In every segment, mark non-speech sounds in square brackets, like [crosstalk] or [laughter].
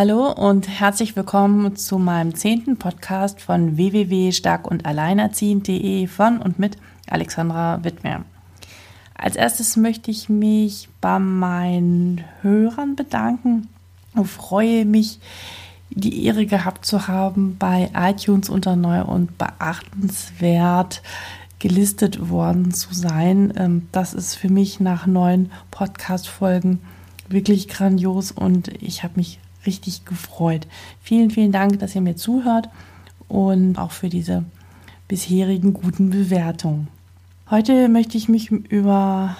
Hallo und herzlich willkommen zu meinem zehnten Podcast von www.stark und alleinerziehend.de von und mit Alexandra Wittmer. Als erstes möchte ich mich bei meinen Hörern bedanken und freue mich, die Ehre gehabt zu haben, bei iTunes unter neu und beachtenswert gelistet worden zu sein. Ähm, das ist für mich nach neun Podcast-Folgen wirklich grandios und ich habe mich richtig gefreut. Vielen, vielen Dank, dass ihr mir zuhört und auch für diese bisherigen guten Bewertungen. Heute möchte ich mich über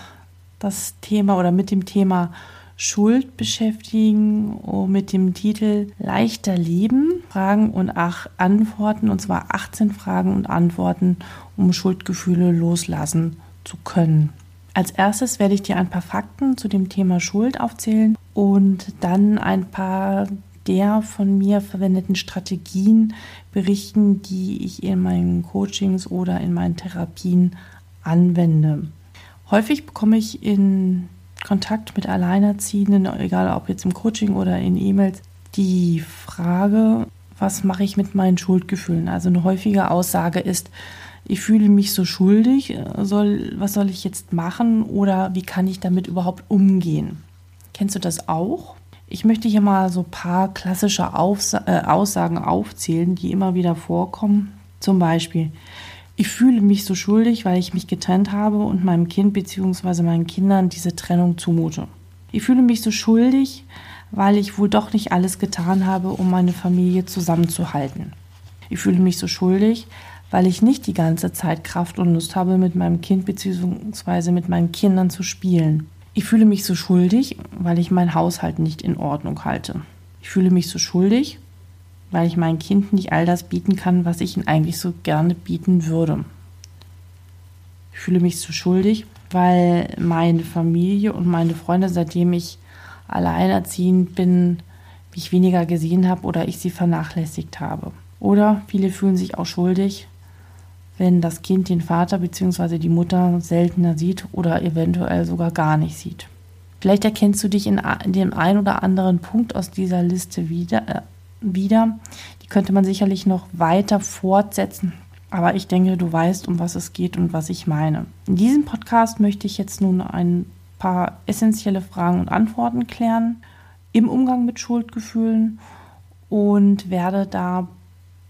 das Thema oder mit dem Thema Schuld beschäftigen mit dem Titel Leichter Leben, Fragen und Ach Antworten, und zwar 18 Fragen und Antworten, um Schuldgefühle loslassen zu können. Als erstes werde ich dir ein paar Fakten zu dem Thema Schuld aufzählen und dann ein paar der von mir verwendeten Strategien berichten, die ich in meinen Coachings oder in meinen Therapien anwende. Häufig bekomme ich in Kontakt mit Alleinerziehenden, egal ob jetzt im Coaching oder in E-Mails, die Frage, was mache ich mit meinen Schuldgefühlen? Also eine häufige Aussage ist, ich fühle mich so schuldig, soll, was soll ich jetzt machen oder wie kann ich damit überhaupt umgehen? Kennst du das auch? Ich möchte hier mal so ein paar klassische Aufsa äh, Aussagen aufzählen, die immer wieder vorkommen. Zum Beispiel, ich fühle mich so schuldig, weil ich mich getrennt habe und meinem Kind bzw. meinen Kindern diese Trennung zumute. Ich fühle mich so schuldig, weil ich wohl doch nicht alles getan habe, um meine Familie zusammenzuhalten. Ich fühle mich so schuldig, weil ich nicht die ganze Zeit Kraft und Lust habe, mit meinem Kind bzw. mit meinen Kindern zu spielen. Ich fühle mich so schuldig, weil ich meinen Haushalt nicht in Ordnung halte. Ich fühle mich so schuldig, weil ich meinem Kind nicht all das bieten kann, was ich ihm eigentlich so gerne bieten würde. Ich fühle mich so schuldig, weil meine Familie und meine Freunde, seitdem ich alleinerziehend bin, mich weniger gesehen habe oder ich sie vernachlässigt habe. Oder viele fühlen sich auch schuldig, wenn das Kind den Vater bzw. die Mutter seltener sieht oder eventuell sogar gar nicht sieht. Vielleicht erkennst du dich in, dem einen oder anderen Punkt aus dieser Liste wieder, äh, wieder. Die könnte man sicherlich noch weiter fortsetzen, aber ich denke, du weißt, um was es geht und was ich meine. In diesem Podcast möchte ich jetzt nun ein paar essentielle Fragen und Antworten klären im Umgang mit Schuldgefühlen und werde da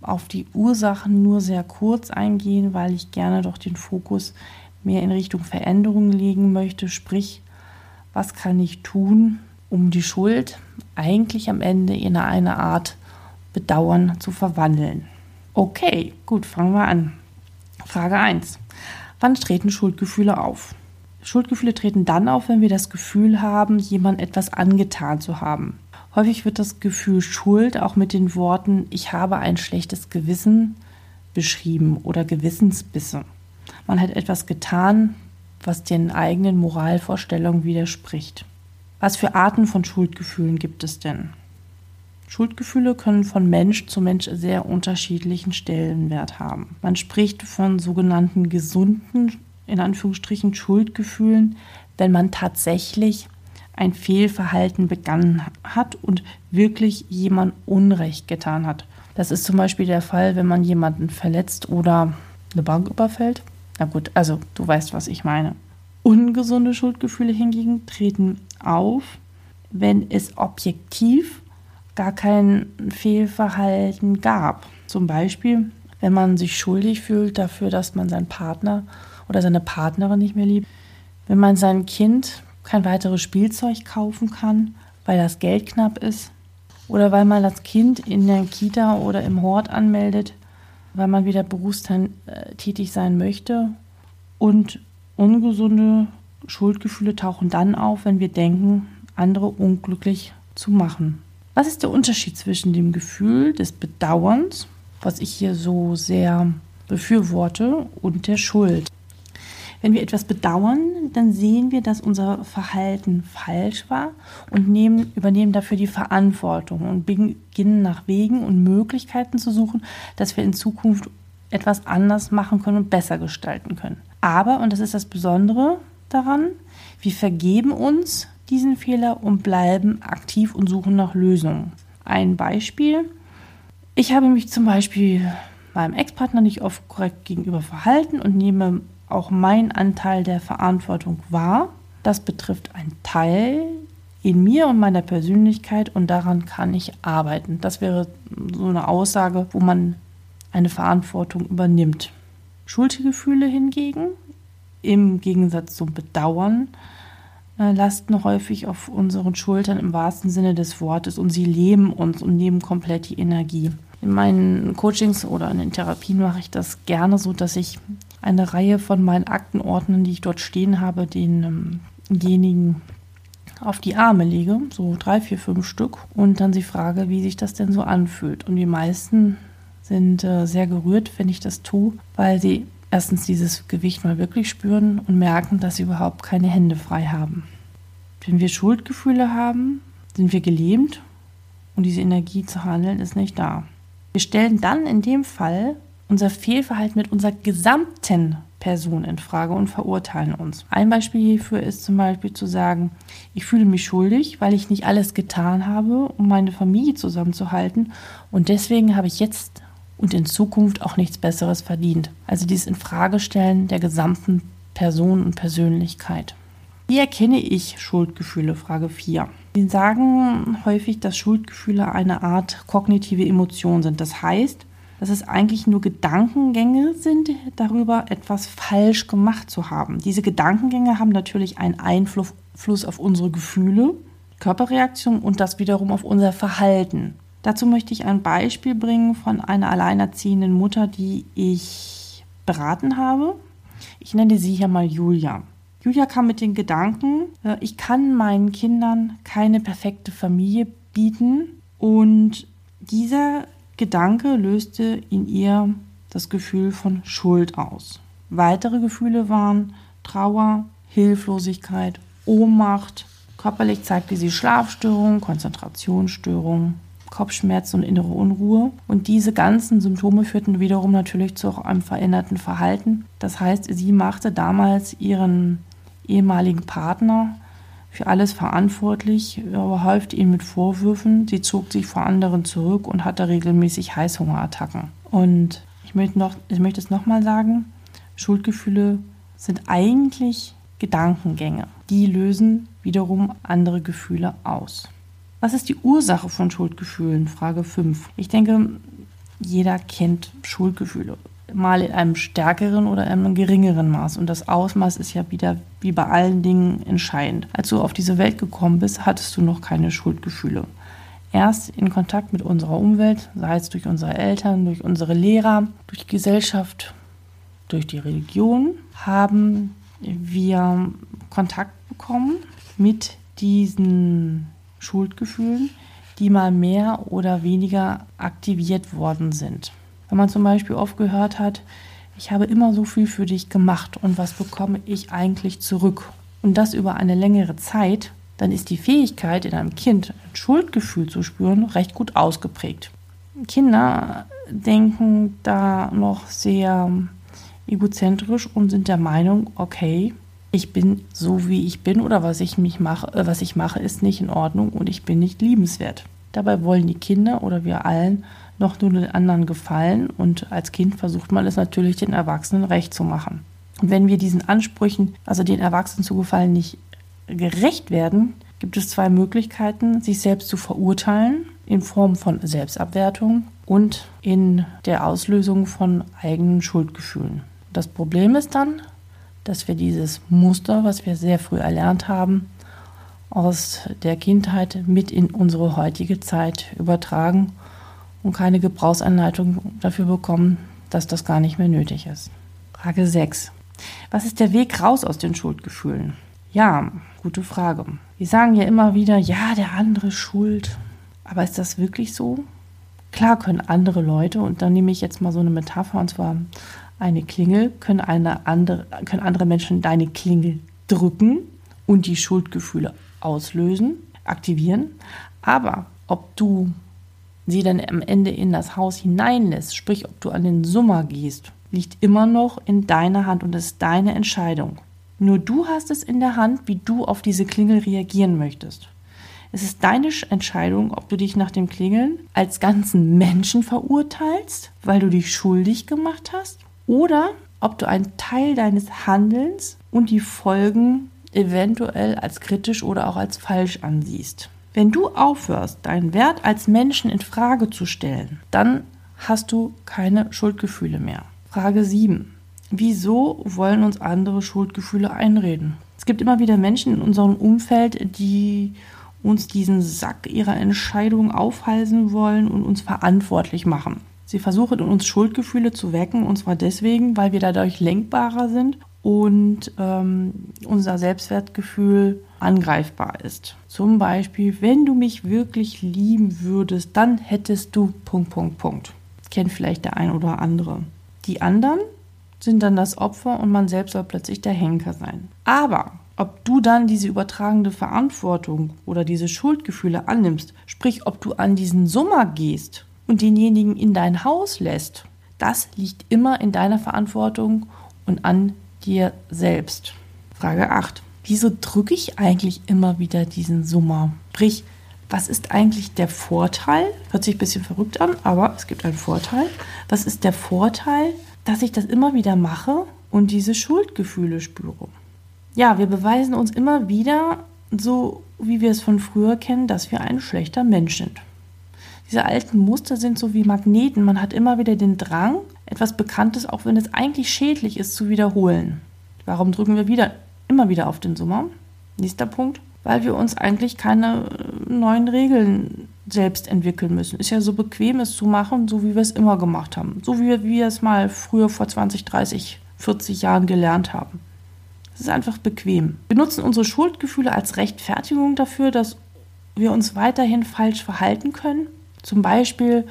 auf die Ursachen nur sehr kurz eingehen, weil ich gerne doch den Fokus mehr in Richtung Veränderung legen möchte. Sprich, was kann ich tun, um die Schuld eigentlich am Ende in eine Art Bedauern zu verwandeln? Okay, gut, fangen wir an. Frage 1. Wann treten Schuldgefühle auf? Schuldgefühle treten dann auf, wenn wir das Gefühl haben, jemand etwas angetan zu haben. Häufig wird das Gefühl Schuld auch mit den Worten ich habe ein schlechtes Gewissen beschrieben oder Gewissensbisse. Man hat etwas getan, was den eigenen Moralvorstellungen widerspricht. Was für Arten von Schuldgefühlen gibt es denn? Schuldgefühle können von Mensch zu Mensch sehr unterschiedlichen Stellenwert haben. Man spricht von sogenannten gesunden, in Anführungsstrichen, Schuldgefühlen, wenn man tatsächlich ein Fehlverhalten begangen hat und wirklich jemand Unrecht getan hat. Das ist zum Beispiel der Fall, wenn man jemanden verletzt oder eine Bank überfällt. Na gut, also du weißt, was ich meine. Ungesunde Schuldgefühle hingegen treten auf, wenn es objektiv gar kein Fehlverhalten gab. Zum Beispiel, wenn man sich schuldig fühlt dafür, dass man seinen Partner oder seine Partnerin nicht mehr liebt, wenn man sein Kind kein weiteres Spielzeug kaufen kann, weil das Geld knapp ist oder weil man das Kind in der Kita oder im Hort anmeldet, weil man wieder berufstätig sein möchte und ungesunde Schuldgefühle tauchen dann auf, wenn wir denken, andere unglücklich zu machen. Was ist der Unterschied zwischen dem Gefühl des Bedauerns, was ich hier so sehr befürworte, und der Schuld? Wenn wir etwas bedauern, dann sehen wir, dass unser Verhalten falsch war und nehmen, übernehmen dafür die Verantwortung und beginnen nach Wegen und Möglichkeiten zu suchen, dass wir in Zukunft etwas anders machen können und besser gestalten können. Aber, und das ist das Besondere daran, wir vergeben uns diesen Fehler und bleiben aktiv und suchen nach Lösungen. Ein Beispiel. Ich habe mich zum Beispiel meinem Ex-Partner nicht oft korrekt gegenüber verhalten und nehme auch meinen Anteil der Verantwortung wahr. Das betrifft einen Teil in mir und meiner Persönlichkeit und daran kann ich arbeiten. Das wäre so eine Aussage, wo man eine Verantwortung übernimmt. Schuldgefühle hingegen, im Gegensatz zum Bedauern, äh, lasten häufig auf unseren Schultern im wahrsten Sinne des Wortes und sie leben uns und nehmen komplett die Energie. In meinen Coachings oder in den Therapien mache ich das gerne so, dass ich eine Reihe von meinen Aktenordnern, die ich dort stehen habe, denjenigen ähm, auf die Arme lege, so drei, vier, fünf Stück, und dann sie frage, wie sich das denn so anfühlt. Und die meisten sind äh, sehr gerührt, wenn ich das tue, weil sie erstens dieses Gewicht mal wirklich spüren und merken, dass sie überhaupt keine Hände frei haben. Wenn wir Schuldgefühle haben, sind wir gelähmt und diese Energie zu handeln ist nicht da. Wir stellen dann in dem Fall unser Fehlverhalten mit unserer gesamten Person in Frage und verurteilen uns. Ein Beispiel hierfür ist zum Beispiel zu sagen, ich fühle mich schuldig, weil ich nicht alles getan habe, um meine Familie zusammenzuhalten und deswegen habe ich jetzt und in Zukunft auch nichts Besseres verdient. Also dieses Infragestellen der gesamten Person und Persönlichkeit. Wie erkenne ich Schuldgefühle? Frage 4. Sie sagen häufig, dass Schuldgefühle eine Art kognitive Emotion sind. Das heißt, dass es eigentlich nur Gedankengänge sind, darüber etwas falsch gemacht zu haben. Diese Gedankengänge haben natürlich einen Einfluss auf unsere Gefühle, Körperreaktionen und das wiederum auf unser Verhalten. Dazu möchte ich ein Beispiel bringen von einer alleinerziehenden Mutter, die ich beraten habe. Ich nenne sie hier mal Julia. Julia kam mit den Gedanken, äh, ich kann meinen Kindern keine perfekte Familie bieten und dieser Gedanke löste in ihr das Gefühl von Schuld aus. Weitere Gefühle waren Trauer, Hilflosigkeit, Ohnmacht. Körperlich zeigte sie Schlafstörungen, Konzentrationsstörungen, Kopfschmerzen und innere Unruhe. Und diese ganzen Symptome führten wiederum natürlich zu einem veränderten Verhalten. Das heißt, sie machte damals ihren ehemaligen Partner für alles verantwortlich, überhäufte ihn mit Vorwürfen. Sie zog sich vor anderen zurück und hatte regelmäßig Heißhungerattacken. Und ich möchte, noch, ich möchte es nochmal sagen, Schuldgefühle sind eigentlich Gedankengänge. Die lösen wiederum andere Gefühle aus. Was ist die Ursache von Schuldgefühlen? Frage 5. Ich denke, jeder kennt Schuldgefühle mal in einem stärkeren oder einem geringeren Maß. Und das Ausmaß ist ja wieder wie bei allen Dingen entscheidend. Als du auf diese Welt gekommen bist, hattest du noch keine Schuldgefühle. Erst in Kontakt mit unserer Umwelt, sei es durch unsere Eltern, durch unsere Lehrer, durch die Gesellschaft, durch die Religion, haben wir Kontakt bekommen mit diesen Schuldgefühlen, die mal mehr oder weniger aktiviert worden sind. Wenn man zum Beispiel oft gehört hat, ich habe immer so viel für dich gemacht und was bekomme ich eigentlich zurück? Und das über eine längere Zeit, dann ist die Fähigkeit in einem Kind ein Schuldgefühl zu spüren recht gut ausgeprägt. Kinder denken da noch sehr egozentrisch und sind der Meinung, okay, ich bin so wie ich bin oder was ich mich mache, äh, was ich mache, ist nicht in Ordnung und ich bin nicht liebenswert. Dabei wollen die Kinder oder wir allen noch nur den anderen gefallen und als Kind versucht man es natürlich den Erwachsenen recht zu machen. Und wenn wir diesen Ansprüchen, also den Erwachsenen zu gefallen, nicht gerecht werden, gibt es zwei Möglichkeiten, sich selbst zu verurteilen in Form von Selbstabwertung und in der Auslösung von eigenen Schuldgefühlen. Das Problem ist dann, dass wir dieses Muster, was wir sehr früh erlernt haben, aus der Kindheit mit in unsere heutige Zeit übertragen und keine Gebrauchsanleitung dafür bekommen, dass das gar nicht mehr nötig ist. Frage 6. Was ist der Weg raus aus den Schuldgefühlen? Ja, gute Frage. Wir sagen ja immer wieder, ja, der andere ist schuld. Aber ist das wirklich so? Klar können andere Leute, und dann nehme ich jetzt mal so eine Metapher, und zwar eine Klingel, können, eine andere, können andere Menschen deine Klingel drücken und die Schuldgefühle auslösen, aktivieren. Aber ob du sie dann am Ende in das Haus hineinlässt, sprich ob du an den Summer gehst, liegt immer noch in deiner Hand und ist deine Entscheidung. Nur du hast es in der Hand, wie du auf diese Klingel reagieren möchtest. Es ist deine Entscheidung, ob du dich nach dem Klingeln als ganzen Menschen verurteilst, weil du dich schuldig gemacht hast, oder ob du einen Teil deines Handelns und die Folgen eventuell als kritisch oder auch als falsch ansiehst. Wenn du aufhörst, deinen Wert als Menschen in Frage zu stellen, dann hast du keine Schuldgefühle mehr. Frage 7. Wieso wollen uns andere Schuldgefühle einreden? Es gibt immer wieder Menschen in unserem Umfeld, die uns diesen Sack ihrer Entscheidung aufhalsen wollen und uns verantwortlich machen. Sie versuchen uns Schuldgefühle zu wecken, und zwar deswegen, weil wir dadurch lenkbarer sind und ähm, unser Selbstwertgefühl angreifbar ist. Zum Beispiel, wenn du mich wirklich lieben würdest, dann hättest du Punkt, Punkt, Punkt. Kennt vielleicht der ein oder andere. Die anderen sind dann das Opfer und man selbst soll plötzlich der Henker sein. Aber ob du dann diese übertragende Verantwortung oder diese Schuldgefühle annimmst, sprich ob du an diesen Summer gehst und denjenigen in dein Haus lässt, das liegt immer in deiner Verantwortung und an dir selbst. Frage 8. Wieso drücke ich eigentlich immer wieder diesen Summer? Sprich, was ist eigentlich der Vorteil? Hört sich ein bisschen verrückt an, aber es gibt einen Vorteil. Was ist der Vorteil, dass ich das immer wieder mache und diese Schuldgefühle spüre? Ja, wir beweisen uns immer wieder, so wie wir es von früher kennen, dass wir ein schlechter Mensch sind. Diese alten Muster sind so wie Magneten. Man hat immer wieder den Drang, etwas Bekanntes, auch wenn es eigentlich schädlich ist, zu wiederholen. Warum drücken wir wieder, immer wieder auf den Summer? Nächster Punkt. Weil wir uns eigentlich keine äh, neuen Regeln selbst entwickeln müssen. Ist ja so bequem, es zu machen, so wie wir es immer gemacht haben. So wie wir es mal früher vor 20, 30, 40 Jahren gelernt haben. Es ist einfach bequem. Wir nutzen unsere Schuldgefühle als Rechtfertigung dafür, dass wir uns weiterhin falsch verhalten können zum Beispiel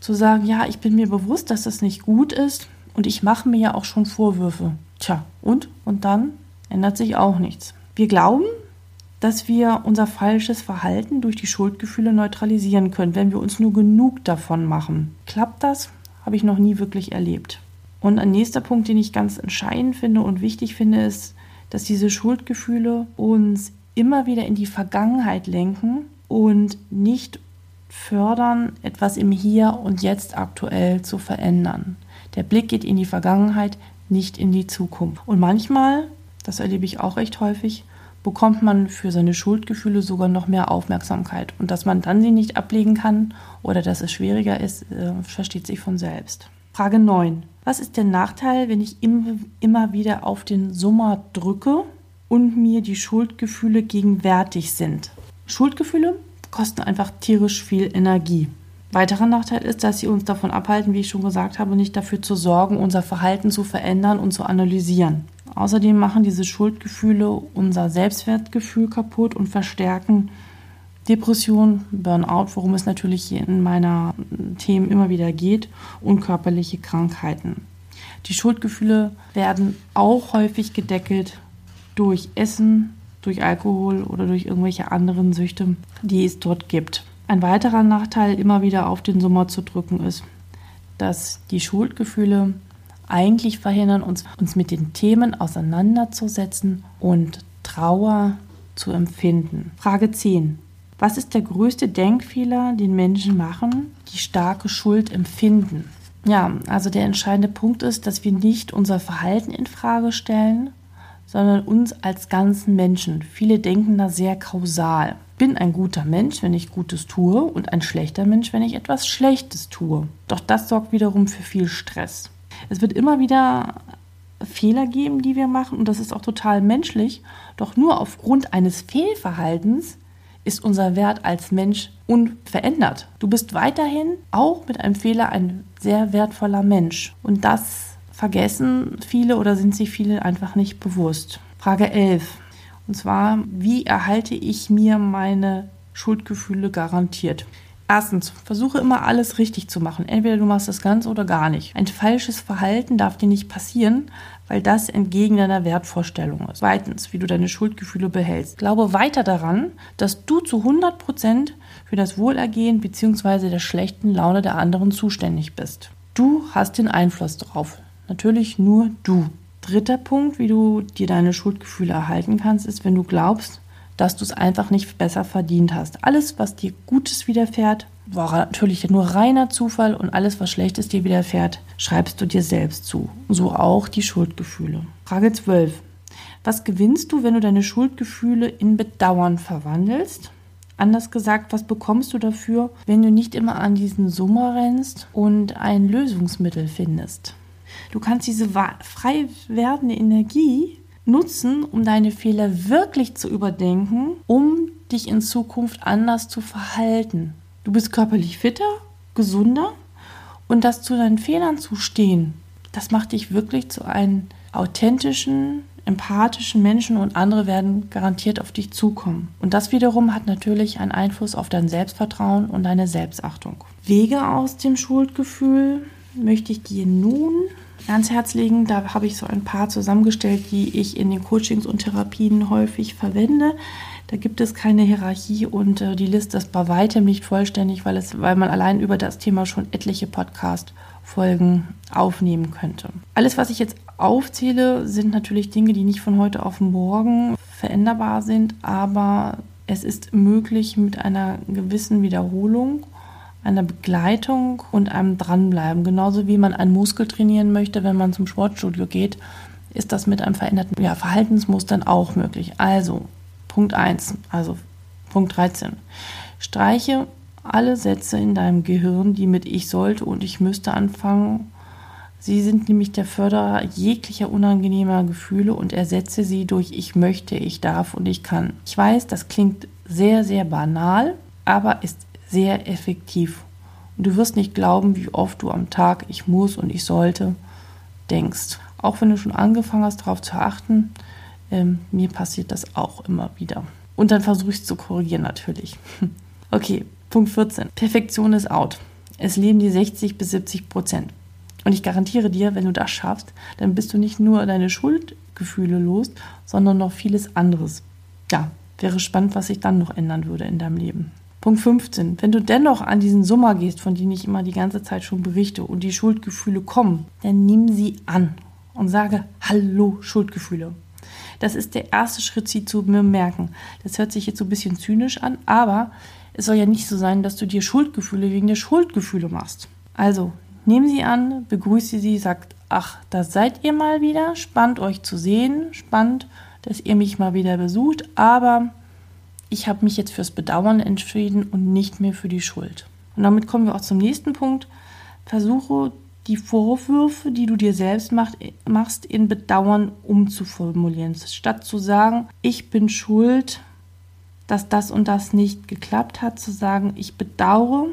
zu sagen, ja, ich bin mir bewusst, dass das nicht gut ist und ich mache mir ja auch schon Vorwürfe. Tja, und? Und dann ändert sich auch nichts. Wir glauben, dass wir unser falsches Verhalten durch die Schuldgefühle neutralisieren können, wenn wir uns nur genug davon machen. Klappt das? Habe ich noch nie wirklich erlebt. Und ein nächster Punkt, den ich ganz entscheidend finde und wichtig finde, ist, dass diese Schuldgefühle uns immer wieder in die Vergangenheit lenken und nicht fördern, etwas im Hier und Jetzt aktuell zu verändern. Der Blick geht in die Vergangenheit, nicht in die Zukunft. Und manchmal, das erlebe ich auch recht häufig, bekommt man für seine Schuldgefühle sogar noch mehr Aufmerksamkeit. Und dass man dann sie nicht ablegen kann oder dass es schwieriger ist, äh, versteht sich von selbst. Frage 9. Was ist der Nachteil, wenn ich immer wieder auf den Summer drücke und mir die Schuldgefühle gegenwärtig sind? Schuldgefühle kosten einfach tierisch viel Energie. Weiterer Nachteil ist, dass sie uns davon abhalten, wie ich schon gesagt habe, nicht dafür zu sorgen, unser Verhalten zu verändern und zu analysieren. Außerdem machen diese Schuldgefühle unser Selbstwertgefühl kaputt und verstärken Depression, Burnout, worum es natürlich in meiner Themen immer wieder geht, und körperliche Krankheiten. Die Schuldgefühle werden auch häufig gedeckelt durch Essen, durch Alkohol oder durch irgendwelche anderen Süchte, die es dort gibt. Ein weiterer Nachteil, immer wieder auf den Sommer zu drücken, ist, dass die Schuldgefühle eigentlich verhindern, uns, uns mit den Themen auseinanderzusetzen und Trauer zu empfinden. Frage 10. Was ist der größte Denkfehler, den Menschen machen, die starke Schuld empfinden? Ja, also der entscheidende Punkt ist, dass wir nicht unser Verhalten in Frage stellen, sondern uns als ganzen Menschen. Viele denken da sehr kausal. Bin ein guter Mensch, wenn ich Gutes tue und ein schlechter Mensch, wenn ich etwas Schlechtes tue. Doch das sorgt wiederum für viel Stress. Es wird immer wieder Fehler geben, die wir machen und das ist auch total menschlich. Doch nur aufgrund eines Fehlverhaltens ist unser Wert als Mensch unverändert. Du bist weiterhin auch mit einem Fehler ein sehr wertvoller Mensch und das vergessen viele oder sind sich viele einfach nicht bewusst. Frage 11. Und zwar, wie erhalte ich mir meine Schuldgefühle garantiert? Erstens, versuche immer alles richtig zu machen. Entweder du machst das ganz oder gar nicht. Ein falsches Verhalten darf dir nicht passieren, weil das entgegen deiner Wertvorstellung ist. Zweitens, wie du deine Schuldgefühle behältst. Glaube weiter daran, dass du zu 100 Prozent für das Wohlergehen bzw. der schlechten Laune der anderen zuständig bist. Du hast den Einfluss darauf. Natürlich nur du. Dritter Punkt, wie du dir deine Schuldgefühle erhalten kannst, ist, wenn du glaubst, dass du es einfach nicht besser verdient hast. Alles, was dir Gutes widerfährt, war natürlich nur reiner Zufall und alles, was Schlechtes dir widerfährt, schreibst du dir selbst zu. So auch die Schuldgefühle. Frage 12. Was gewinnst du, wenn du deine Schuldgefühle in Bedauern verwandelst? Anders gesagt, was bekommst du dafür, wenn du nicht immer an diesen Summer rennst und ein Lösungsmittel findest? Du kannst diese frei werdende Energie nutzen, um deine Fehler wirklich zu überdenken, um dich in Zukunft anders zu verhalten. Du bist körperlich fitter, gesunder und das zu deinen Fehlern zu stehen, das macht dich wirklich zu einem authentischen, empathischen Menschen und andere werden garantiert auf dich zukommen. Und das wiederum hat natürlich einen Einfluss auf dein Selbstvertrauen und deine Selbstachtung. Wege aus dem Schuldgefühl möchte ich dir nun ans Herz legen. Da habe ich so ein paar zusammengestellt, die ich in den Coachings und Therapien häufig verwende. Da gibt es keine Hierarchie und äh, die Liste ist bei weitem nicht vollständig, weil, es, weil man allein über das Thema schon etliche Podcast-Folgen aufnehmen könnte. Alles, was ich jetzt aufzähle, sind natürlich Dinge, die nicht von heute auf morgen veränderbar sind, aber es ist möglich mit einer gewissen Wiederholung einer Begleitung und einem Dranbleiben. Genauso wie man einen Muskel trainieren möchte, wenn man zum Sportstudio geht, ist das mit einem veränderten ja, Verhaltensmustern auch möglich. Also, Punkt 1, also Punkt 13. Streiche alle Sätze in deinem Gehirn, die mit ich sollte und ich müsste anfangen. Sie sind nämlich der Förderer jeglicher unangenehmer Gefühle und ersetze sie durch ich möchte, ich darf und ich kann. Ich weiß, das klingt sehr, sehr banal, aber ist sehr effektiv. Und du wirst nicht glauben, wie oft du am Tag ich muss und ich sollte denkst. Auch wenn du schon angefangen hast, darauf zu achten, ähm, mir passiert das auch immer wieder. Und dann versuche ich es zu korrigieren natürlich. [laughs] Okay, Punkt 14. Perfektion ist out. Es leben die 60 bis 70 Prozent. Und ich garantiere dir, wenn du das schaffst, dann bist du nicht nur deine Schuldgefühle los, sondern noch vieles anderes. Ja, wäre spannend, was sich dann noch ändern würde in deinem Leben. Punkt 15. Wenn du dennoch an diesen Sommer gehst, von dem ich immer die ganze Zeit schon berichte, und die Schuldgefühle kommen, dann nimm sie an und sage Hallo Schuldgefühle. Das ist der erste Schritt, sie zu bemerken. Das hört sich jetzt so ein bisschen zynisch an, aber es soll ja nicht so sein, dass du dir Schuldgefühle wegen der Schuldgefühle machst. Also, nimm sie an, begrüße sie, sagt, ach, da seid ihr mal wieder, spannend euch zu sehen, spannend, dass ihr mich mal wieder besucht, aber ich habe mich jetzt fürs Bedauern entschieden und nicht mehr für die Schuld. Und damit kommen wir auch zum nächsten Punkt. Versuche die Vorwürfe, die du dir selbst macht, machst, in Bedauern umzuformulieren. Statt zu sagen, ich bin schuld, dass das und das nicht geklappt hat, zu sagen, ich bedauere,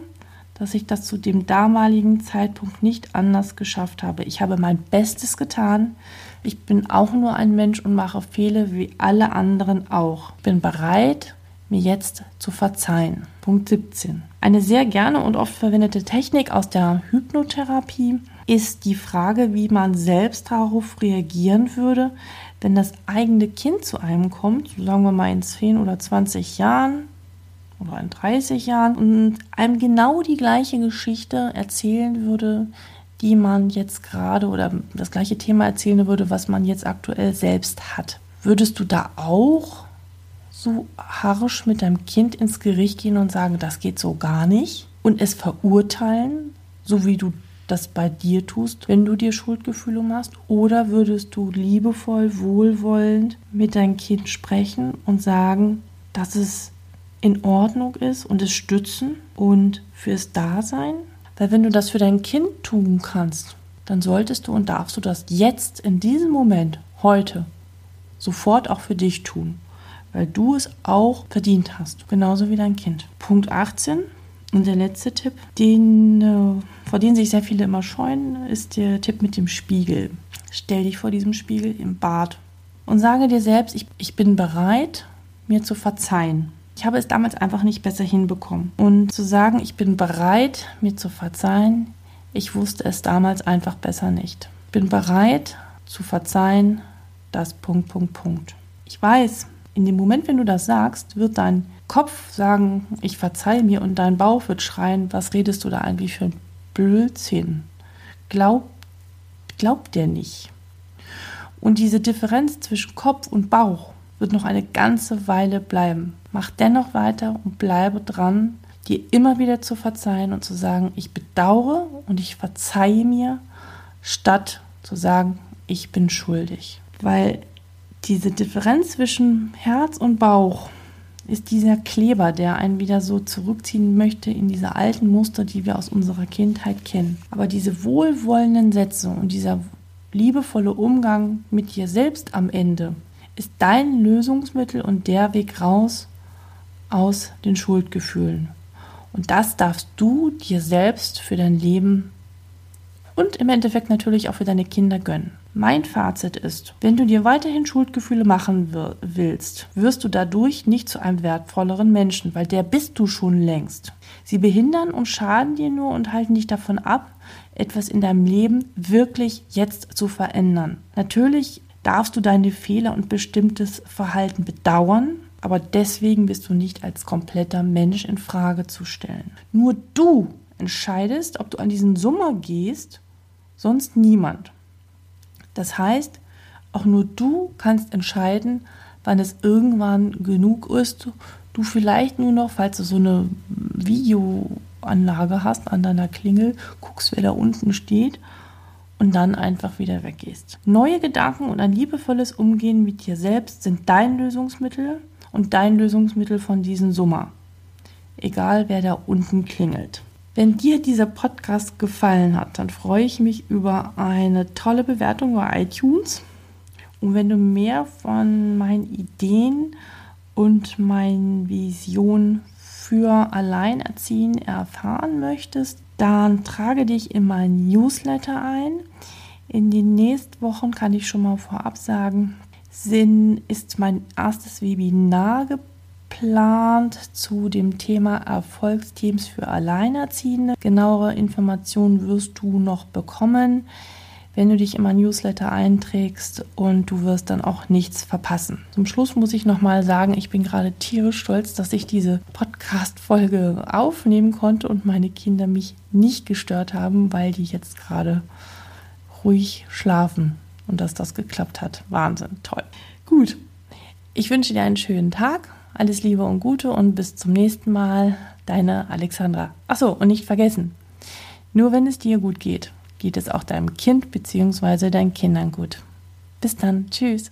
dass ich das zu dem damaligen Zeitpunkt nicht anders geschafft habe. Ich habe mein Bestes getan. Ich bin auch nur ein Mensch und mache Fehler wie alle anderen auch. Ich bin bereit, mir jetzt zu verzeihen. Punkt 17. Eine sehr gerne und oft verwendete Technik aus der Hypnotherapie ist die Frage, wie man selbst darauf reagieren würde, wenn das eigene Kind zu einem kommt, sagen wir mal in 10 oder 20 Jahren oder in 30 Jahren und einem genau die gleiche Geschichte erzählen würde, die man jetzt gerade oder das gleiche Thema erzählen würde, was man jetzt aktuell selbst hat. Würdest du da auch so harsch mit deinem Kind ins Gericht gehen und sagen, das geht so gar nicht und es verurteilen, so wie du das bei dir tust, wenn du dir Schuldgefühle machst? Oder würdest du liebevoll, wohlwollend mit deinem Kind sprechen und sagen, dass es in Ordnung ist und es stützen und fürs Dasein? Weil wenn du das für dein Kind tun kannst, dann solltest du und darfst du das jetzt, in diesem Moment, heute, sofort auch für dich tun weil du es auch verdient hast, genauso wie dein Kind. Punkt 18 und der letzte Tipp, den, äh, vor dem sich sehr viele immer scheuen, ist der Tipp mit dem Spiegel. Stell dich vor diesem Spiegel im Bad und sage dir selbst, ich, ich bin bereit, mir zu verzeihen. Ich habe es damals einfach nicht besser hinbekommen. Und zu sagen, ich bin bereit, mir zu verzeihen, ich wusste es damals einfach besser nicht. Ich bin bereit zu verzeihen, das Punkt, Punkt, Punkt. Ich weiß, in dem Moment, wenn du das sagst, wird dein Kopf sagen, ich verzeihe mir und dein Bauch wird schreien, was redest du da eigentlich für ein Blödsinn? Glaub, glaubt der nicht. Und diese Differenz zwischen Kopf und Bauch wird noch eine ganze Weile bleiben. Mach dennoch weiter und bleibe dran, dir immer wieder zu verzeihen und zu sagen, ich bedauere und ich verzeihe mir, statt zu sagen, ich bin schuldig. Weil diese Differenz zwischen Herz und Bauch ist dieser Kleber, der einen wieder so zurückziehen möchte in diese alten Muster, die wir aus unserer Kindheit kennen. Aber diese wohlwollenden Sätze und dieser liebevolle Umgang mit dir selbst am Ende ist dein Lösungsmittel und der Weg raus aus den Schuldgefühlen. Und das darfst du dir selbst für dein Leben und im Endeffekt natürlich auch für deine Kinder gönnen. Mein Fazit ist, wenn du dir weiterhin Schuldgefühle machen willst, wirst du dadurch nicht zu einem wertvolleren Menschen, weil der bist du schon längst. Sie behindern und schaden dir nur und halten dich davon ab, etwas in deinem Leben wirklich jetzt zu verändern. Natürlich darfst du deine Fehler und bestimmtes Verhalten bedauern, aber deswegen bist du nicht als kompletter Mensch in Frage zu stellen. Nur du entscheidest, ob du an diesen Summer gehst sonst niemand. Das heißt, auch nur du kannst entscheiden, wann es irgendwann genug ist. Du vielleicht nur noch, falls du so eine Videoanlage hast an deiner Klingel, guckst, wer da unten steht und dann einfach wieder weggehst. Neue Gedanken und ein liebevolles Umgehen mit dir selbst sind dein Lösungsmittel und dein Lösungsmittel von diesem Summer. Egal wer da unten klingelt. Wenn dir dieser Podcast gefallen hat, dann freue ich mich über eine tolle Bewertung bei iTunes. Und wenn du mehr von meinen Ideen und meinen Visionen für Alleinerziehen erfahren möchtest, dann trage dich in meinen Newsletter ein. In den nächsten Wochen kann ich schon mal vorab sagen, Sinn ist mein erstes Webinar geplant geplant zu dem Thema Erfolgsteams für Alleinerziehende. Genauere Informationen wirst du noch bekommen, wenn du dich in mein Newsletter einträgst und du wirst dann auch nichts verpassen. Zum Schluss muss ich nochmal sagen, ich bin gerade tierisch stolz, dass ich diese Podcast-Folge aufnehmen konnte und meine Kinder mich nicht gestört haben, weil die jetzt gerade ruhig schlafen und dass das geklappt hat. Wahnsinn, toll. Gut, ich wünsche dir einen schönen Tag alles Liebe und Gute und bis zum nächsten Mal. Deine Alexandra. Achso, und nicht vergessen, nur wenn es dir gut geht, geht es auch deinem Kind bzw. deinen Kindern gut. Bis dann. Tschüss.